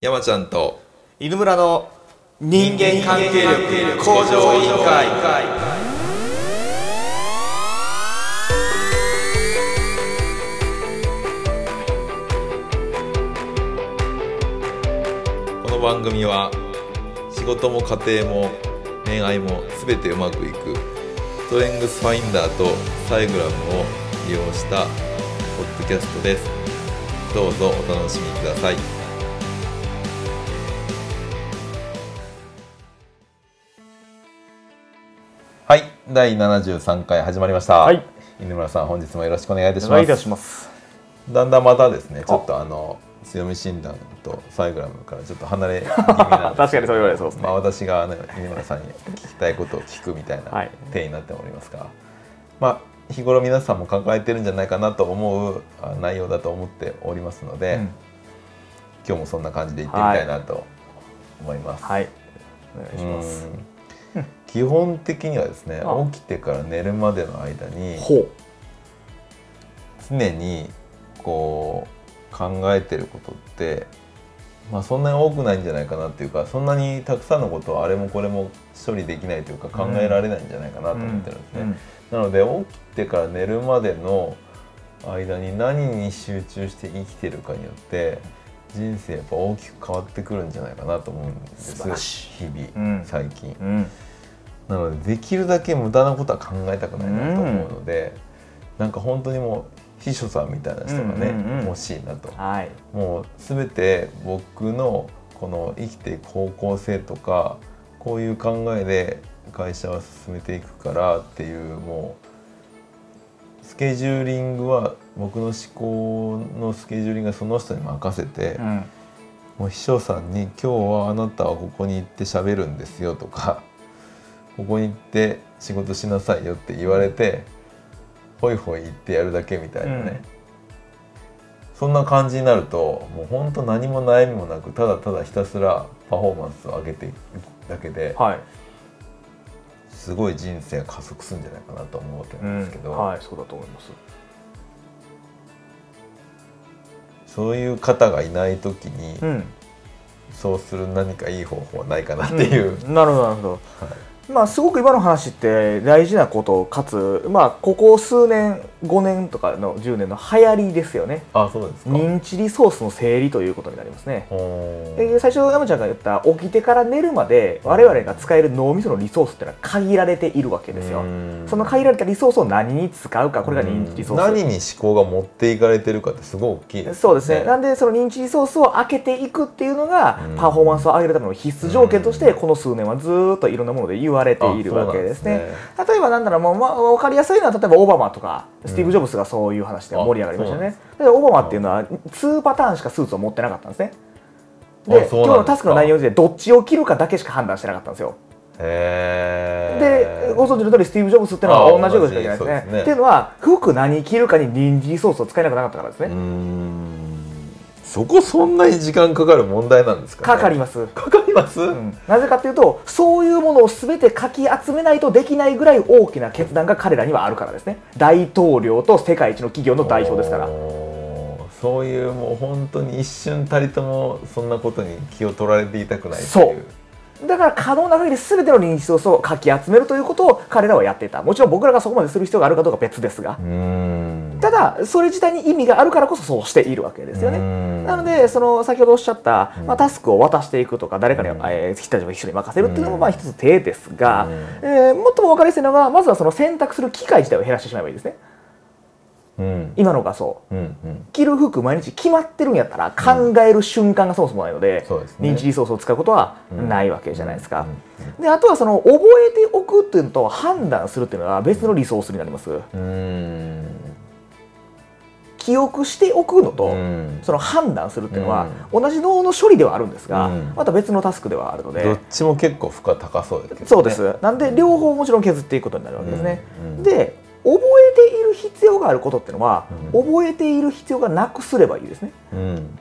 山ちゃんと犬村の人間関係力向上委員会。この番組は仕事も家庭も恋愛も全てうまくいくストレングスファインダーとサイグラムを利用したポッドキャストです。どうぞお楽しみください第73回始まりました、はい。犬村さん本日もよろしくお願いいたします。お願いいたします。だんだんまたですねちょっとあの強み診断とサイグラムからちょっと離れ気味な 確かにそう言われそうですね。まあ、私が、ね、犬村さんに聞きたいことを聞くみたいなはい。体になっておりますが、まあ日頃皆さんも抱えてるんじゃないかなと思うあ内容だと思っておりますので、うん。今日もそんな感じでいってみたいなと思います。はい。お願いします。うん基本的にはですねあ。起きてから寝るまでの間に常にこう考えてることって、まあ、そんなに多くないんじゃないかなっていうかそんなにたくさんのことをあれもこれも処理できないというか考えられないんじゃないかなと思ってるんですね。うん。なので起きてから寝るまでの間に何に集中して生きてるかによって人生やっぱ大きく変わってくるんじゃないかなと思うんです日々、うん。最近。うんなのでできるだけ無駄なことは考えたくないなと思うので、なんか本当にもう秘書さんみたいな人がね、うんうんうん。欲しいなと。はい。もう全て僕のこの生きていく方向性とかこういう考えで会社は進めていくからっていうもうスケジューリングは僕の思考のスケジューリングはその人に任せて、うん。もう秘書さんに「今日はあなたはここに行って喋るんですよ」とか「ここに行って仕事しなさいよ」って言われてホイホイ行ってやるだけみたいなね、うん。そんな感じになるともうほんと何も悩みもなくただただひたすらパフォーマンスを上げていくだけではい。すごい人生が加速するんじゃないかなと思うわけなんですけど、はいそうだと思います。そういう方がいない時に、うん。そうする何かいい方法はないかなっていう。うん。なるほどなるほど、まあすごく今の話って大事なことかつまあここ数年5年とかの10年の流行りですよね。あそうですか。認知リソースの整理ということになりますね。ほーえー最初山ちゃんが言った起きてから寝るまで我々が使える脳みそのリソースっていうのは限られているわけですよ。うん。その限られたリソースを何に使うかこれが認知リソース。何に思考が持っていかれてるかってすごい大きい。ですそうですね。なんでその認知リソースを開けていくっていうのがうん。パフォーマンスを上げるための必須条件としてこの数年はずーっといろんなもので言われているわけですね。あ例えばなんだろうもう、まあ、分かりやすいのは例えばオバマとかスティーブ・ジョブズがそういう話で盛り上がりましたよね、でオバマっていうのは2パターンしかスーツを持ってなかったんですね。あで今日のタスクの内容でどっちを着るかだけしか判断してなかったんですよ。でご存知の通りスティーブ・ジョブズっていうのは同じようしかいけないですね。っていうのは服何着るかに臨時リソースを使えなくなかったからですね、そこそんなに時間かかる問題なんですか、ね、かかります、かかります、うん。なぜかというとそういうものを全てかき集めないとできないぐらい大きな決断が彼らにはあるからですね。大統領と世界一の企業の代表ですから。そういうもう本当に一瞬たりともそんなことに気を取られていたくないそう。だから可能な限り全ての臨時リソースをかき集めるということを彼らはやっていた。もちろん僕らがそこまでする必要があるかどうかは別ですが。うーんただそれ自体に意味があるからこそそうしているわけですよね。なのでその先ほどおっしゃった、うん。まあ、タスクを渡していくとか誰かに、うん。えー、人たちを一緒に任せるっていうのもまあ一つ手ですが、うん。えーもっとも分かりやすいのがまずはその選択する機会自体を減らしてしまえばいいですね。うん。今のがそう。うんうん。着る服毎日決まってるんやったら考える瞬間がそもそもないので,、そうですね。認知リソースを使うことはうんないわけじゃないですか、うんであとはその覚えておくっていうのと判断するっていうのは別のリソースになります。うーん記憶しておくのと、うん。その判断するっていうのは、同じ脳の処理ではあるんですが、うん。また別のタスクではあるので、どっちも結構負荷高そうですね。そうです。なんで両方もちろん削っていくことになるわけですね、うん。うん。で覚えている必要があることっていうのは、うん。覚えている必要がなくすればいいですね。うん。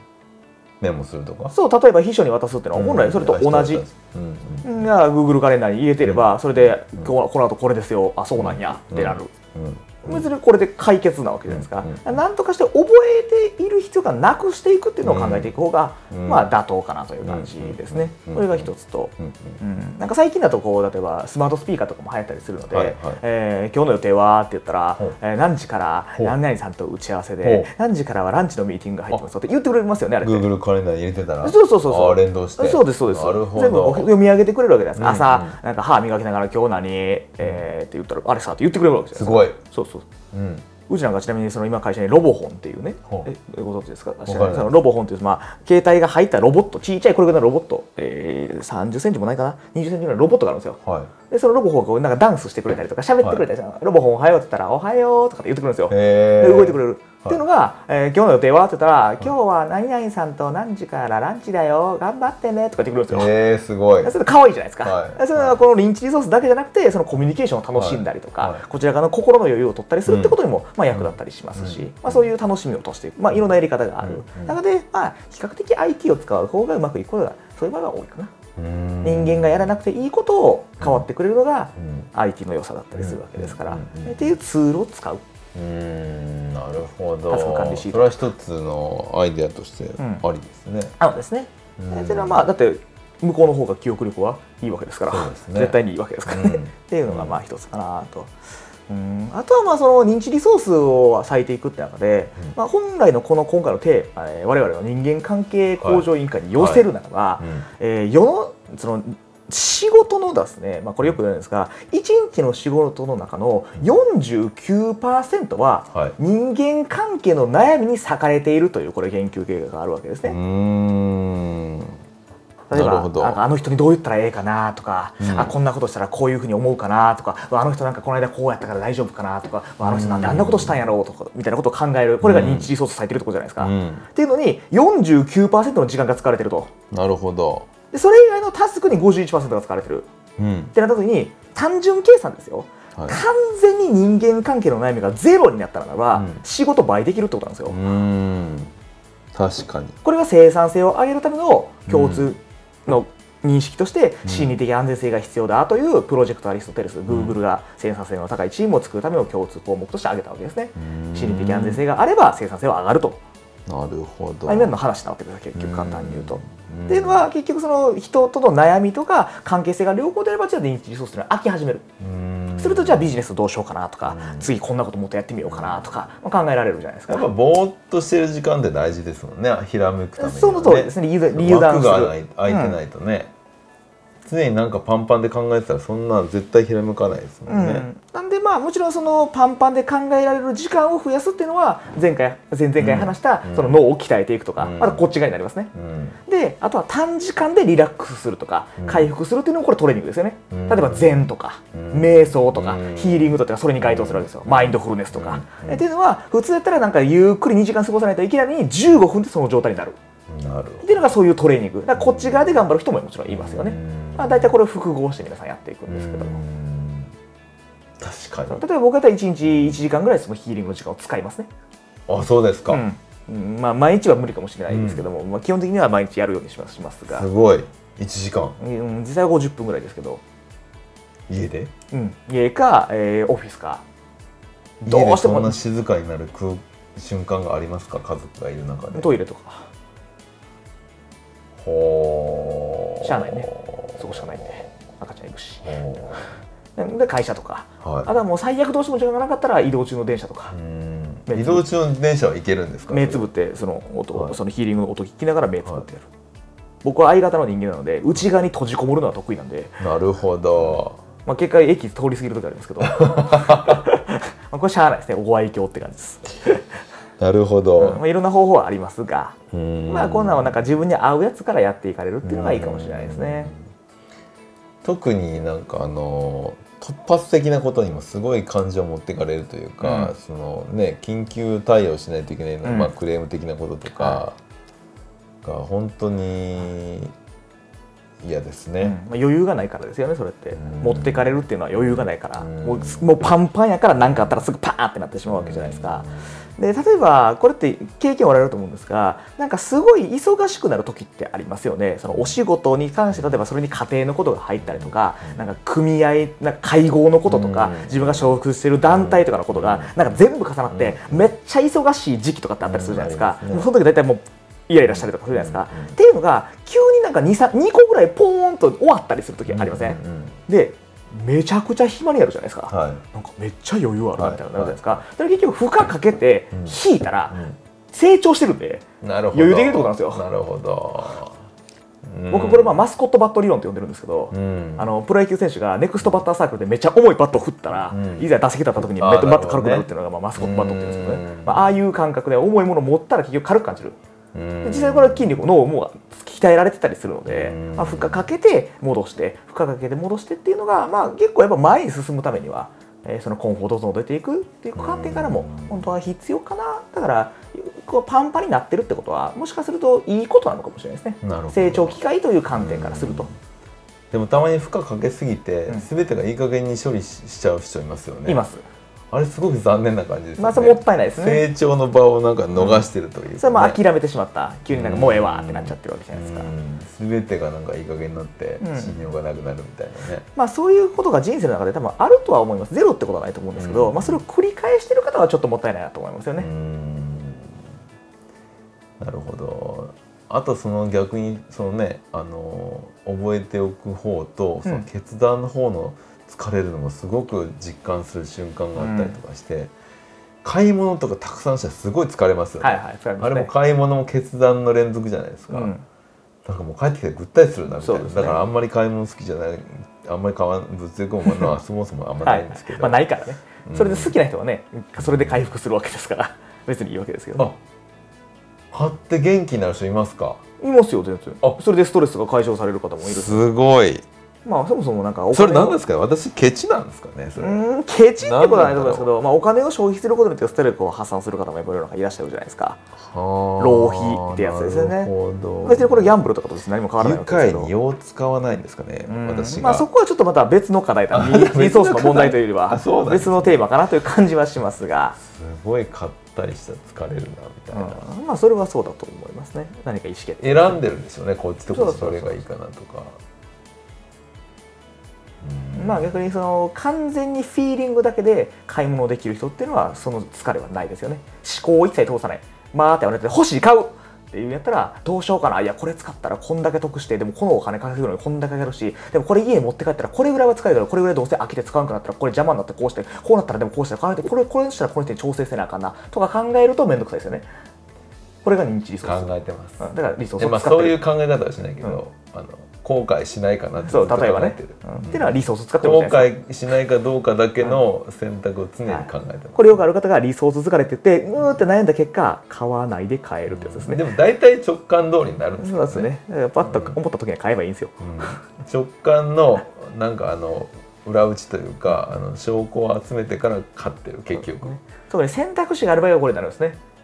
メモするとか？そう例えば秘書に渡すっていうのは本来それと同じ、うん。うん。が Google カレンダーに入れてればそれでこの後これですよ。あそうなんや。ってなる、うん別にこれで解決なわけじゃないですか、うんなんとかして覚えている必要がなくしていくっていうのを考えていく方が、うんまあ妥当かなという感じですね、うん。これが一つと、なんか最近だとこう例えばスマートスピーカーとかも流行ったりするので「はえー今日の予定は?」って言ったらほう「えー何時から何々さんと打ち合わせほでう。何時からはランチのミーティングが入ってますよ」って言ってくれますよねあれ。Google カレンダーに入れてたら。そうそうそうそう。連動して。そうですそうです。なるほど。全部読み上げてくれるわけです、朝なんか歯磨きながら今日何、えーって言ったらあれさって言ってくれるわけですすごい。そうそう。うんうちなんかちなみにその今会社にロボホンっていうねえご存知ですか？そのロボホンっていう、まあ、携帯が入ったロボットちっちゃいこれぐらいのロボット、えー、30センチもないかな？20センチぐらいのロボットがあるんですよ。はい。でそのロボホンがこうなんかダンスしてくれたりとか喋ってくれたりしたら、ロボホンおはようって言ったらおはようとかって言ってくるんですよ。で動いてくれる、っていうのが、えー今日の予定は？って言ったら、今日は何々さんと何時からランチだよ頑張ってねとか言ってくるんですよ、えー、すごい。それ可愛いじゃないですか、はい。それはこのリンチリソースだけじゃなくてそのコミュニケーションを楽しんだりとか、はい。はいこちら側の心の余裕を取ったりするってことにも、まあ、役立ったりしますし、うん。まあ、そういう楽しみを落としていく、まあ、いろんなやり方がある、うん。で、まあ、比較的 IT を使う方がうまくいくことがそういう場合が多いかな、人人間がやらなくていいことを変わってくれるのがうん。IT の良さだったりするわけですから、うん。うん。うん。っていうツールを使ううーんなるほど。タスク管理シート。それは一つのアイデアとしてん。ありですね、あのですね、うん。えっていうのはまあだって向こうの方が記憶力はいいわけですから。ね。絶対にいいわけですから。ね、うん。っていうのがまあ一つかなと。うん。あとはまあその認知リソースを割いていくって中で、うん。まあ、本来のこの今回のテーマ、えー我々の人間関係向上委員会に寄せるならば、うん。えー世のその仕事のですね、まあ、これよく言うんですが1日の仕事の中の49%ははい。人間関係の悩みに割かれているというこれ研究結果があるわけですね。うーん。例えばあの人にどう言ったらええかなとか、うん。あこんなことしたらこういうふうに思うかなとかあの人なんかこの間こうやったから大丈夫かなとかあの人なんであんなことしたんやろうとかみたいなことを考えるこれが認知リソースされてるってことじゃないですか。うん。っていうのに49%の時間が使われてると。なるほどでそれ以外のタスクに51%が使われてる。うん。ってなった時に単純計算ですよ、はい。完全に人間関係の悩みがゼロになったならば、うん。仕事倍できるってことなんですよ。うーん。確かに。これが生産性を上げるための共通の認識としてうん。心理的安全性が必要だというプロジェクトアリストテレス、Google が生産性の高いチームを作るための共通項目として挙げたわけですね。心理的安全性があれば生産性は上がると、なるほど。まあ、今の話なわけです結局簡単に言うと。うん。っていうのは結局その人との悩みとか関係性が両方出ればじゃあ認知リソースというのは飽き始める。うん。するとじゃあビジネスどうしようかなとか、うん。次こんなこともっとやってみようかなとか、まあ、考えられるじゃないですか。やっぱぼーっとしてる時間って大事ですもんね。ひらめくためにその通りですね。理由理由が空いてないとね、常になんかパンパンで考えてたらそんな絶対ひらめかないですもんね、うん、なんでまあもちろんそのパンパンで考えられる時間を増やすっていうのは前回前々回話したうんその脳を鍛えていくとか、うんまたこっち側になりますね。うんであとは短時間でリラックスするとかうん回復するっていうのもこれトレーニングですよね。うん例えば禅とかうん瞑想とかうんヒーリングとかそれに該当するわけですよ。マインドフルネスとか。うんえっていうのは普通やったらなんかゆっくり2時間過ごさないといけないのに15分でその状態になる。なるっていうのがそういうトレーニング。だからこっち側で頑張る人ももちろんいますよね。まあ大体これを複合して皆さんやっていくんですけど確かに。例えば僕だったら1日1時間ぐらいそのヒーリングの時間を使いますね。あそうですか、うん。うんまあ、毎日は無理かもしれないですけども、まあ、基本的には毎日やるようにしますしますが。す、ごい。1時間。うん、実際は50分ぐらいですけど、家で？うん、家か、えーオフィスか。どうしても。そんな静かになる空瞬間がありますか？家族がいる中で。トイレとか。ほー。しゃあないね。そこしかないんで赤ちゃんいるし。ほで会社とか。ーはい。あとはもう最悪どうしても時間がなかったら移動中の電車とか。移動中の電車は行けるんですか？目つぶってその音、はい。そのヒーリングの音聞きながら目つぶってやる、僕は相方の人間なので内側に閉じこもるのは得意なんで。なるほど。まあ、結果駅通り過ぎる時ありますけど。まあこれしゃあないですね。ご愛嬌って感じです、なるほうん。どまあ、いろんな方法はありますが、うん。まあ、こんなんはなんか自分に合うやつからやっていかれるっていうのがいいかもしれないですね特になんかあの突発的なことにもすごい感情を持っていかれるというか、うん。そのね緊急対応しないといけないの、うんまあ、クレーム的なこととかが本当に嫌ですうん。ね、まあ、余裕がないからですよねそれって、うん。持ってかれるっていうのは余裕がないから、うん。もうもうパンパンやから何かあったらすぐパーンってなってしまうわけじゃないですか。で例えばこれって経験おられると思うんですがなんかすごい忙しくなる時ってありますよね。そのお仕事に関して例えばそれに家庭のことが入ったりとかなんか組合なんか会合のこととかうん。自分が所属している団体とかのことがなんか全部重なってめっちゃ忙しい時期とかってあったりするじゃないですか。その時大体もうイライラしたりとかするじゃないですか。うん。っていうのが急になんか 2, 2個ぐらいポーンと終わったりする時ありません？うんうんでめちゃくちゃ暇になるじゃないですか。はい。なんかめっちゃ余裕あるみたいなはいなるじゃないですか、それ結局負荷かけてうん。引いたら成長してるんで、うんなるほど。余裕できるってことなんですよ。なるほど、うん。僕これまあマスコットバット理論って呼んでるんですけど、うん。あのプロ野球選手がネクストバッターサークルでめっちゃ重いバットを振ったら、うん。いざ打席立った時にバット軽くななるっていうのがまあマスコットバットって言うんですけどね。うんまあ、ああいう感覚で重いものを持ったら結局軽く感じる、実際これは筋力脳も鍛えられてたりするので、うん。まあ、負荷かけて戻して負荷かけて戻してっていうのが、まあ、結構やっぱ前に進むためには、えーそのコンフォートゾーンを出ていくっていう観点からもうん。本当は必要かな。だからこうパンパンになってるってことはもしかするといいことなのかもしれないですね。成長機会という観点からすると。でもたまに負荷かけすぎて、うん。全てがいい加減に処理ししちゃう人いますよね。います。あれすごく残念な感じですよね、まあ、それもったいないですね。成長の場をなんか逃してるというかね、それはまあ諦めてしまった。急になんかもうええわってなっちゃってるわけじゃないですか。うん全てがなんかいい加減になってうん信用がなくなるみたいなね、まあそういうことが人生の中で多分あるとは思います。ゼロってことはないと思うんですけど、うんまあそれを繰り返してる方はちょっともったいないなと思いますよね。うんなるほどあとその逆にそのねあの覚えておく方とその決断の方の疲れるのもすごく実感する瞬間があったりとかして、買い物とかたくさんしたらすごい疲れますよね、はいはい、すね。あれも買い物も決断の連続じゃないですか、うん。なんかもう帰ってきてぐったりするなみたいな、そうですね。だからあんまり買い物好きじゃないあんまり買わん物欲をものはそもそもあんまはないいんですけど、まあないからね。う。ん。それで好きな人はね、それで回復するわけですから、別にいいわけですけど、ね。あ買って元気になる人いますか？いますよ、全然。あ。それでストレスが解消される方もいるし。すごいまあそもそもなんかお金をそれ何ですか？私ケチなんですかねそれ、うーんケチってことはないと思いますけど、まあ、お金を消費することによってストレスを発散する方もやっぱりいらっしゃるじゃないですか。浪費ってやつですよね。別にこれギャンブルとかと何も変わらない愉わけですけど。快によう使わないん。ですかねうん私が、まあ、そこはちょっとまた別の課題だあリリソースの問題というよりは別のテーマかなという感じはしますが、すごい買ったりしたら疲れるなみたいな、うん。まあそれはそうだと思いますね。何か意思決定。選んでるんですよね。こっちとこそれがいいかなとかまあ逆にその完全にフィーリングだけで買い物できる人っていうのはその疲れはないですよね。思考を一切通さない。まあって言われて欲しい買うっていうんやったらどうしようかな。いやこれ使ったらこんだけ得してでもこのお金稼ぐのにこんだけやるしでもこれ家持って帰ったらこれぐらいは使えるからこれぐらいどうせ飽きて使わなくなったらこれ邪魔になってこうしてこうなったらでもこうしてこうなってこれこれしたらこの人に調整せなあかんな。とか考えると面倒くさいですよね。これが認知リソース。考えてます、うん。だからリソースでまあを使ってる。そういう考え方はしないけど、あの後悔しないかなってそう例えばね。うん。っていうのはリソースを使って後悔しないかどうかだけの選択を常に考えてます、これよくある方がリソース疲れって言ってうーって悩んだ結果買わないで買えるってやつですね、でも大体直感通りになるんですそうですね。パッと思った時には買えばいいんですよ、うん。直感のなんかあの裏打ちというかあの証拠を集めてから買ってる結局、特に選択肢がある場合はこれになるんですね。うん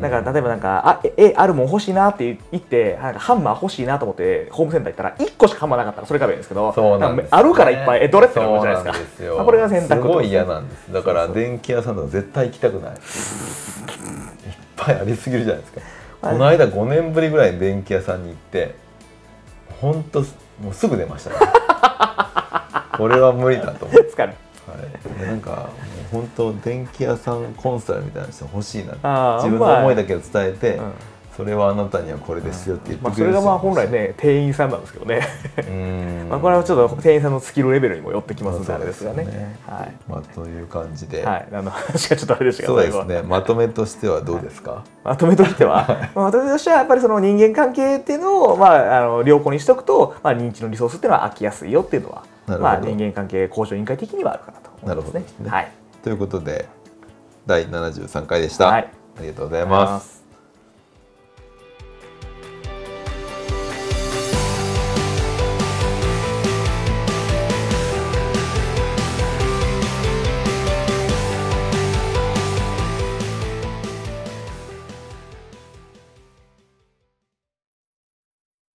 だから例えばなんかあええあるもん欲しいなって言ってなんかハンマー欲しいなと思ってホームセンター行ったら1個しかハンマーなかったらそれ買えばいいんですけどそうなんです、かあるからいっぱいえどれってなるじゃないですか。すあこれが選択すごい嫌なんです。だから電気屋さんとか絶対行きたくない。いっぱいありすぎるじゃないですか、はいこの間5年ぶりぐらいに電気屋さんに行って本当もうすぐ出ましたね。これは無理だと思ってはい、でなんかもう本当電気屋さんコンサルみたいな人欲しいな自分の思いだけを伝えて、うん。それはあなたにはこれですよって言ってまあ、くれる人それがまあ本来ね店員さんなんですけどね。うん。まあこれはちょっと店員さんのスキルレベルにもよってきますんでまああれですがね。ねはい。まあという感じで、はい、あの 話がちょっとあれでしたけどそうですね。まとめとしてはどうですか、まとめとしては、まあまとめとしてはやっぱりその人間関係っていうのを、まあ、あの良好にしておくと、まあ、認知のリソースっていうのは飽きやすいよっていうのは、まあ、人間関係向上委員会的にはあるかなと思いますなるほどねです。ね。はい、ということで第73回でした、はい。ありがとうございます。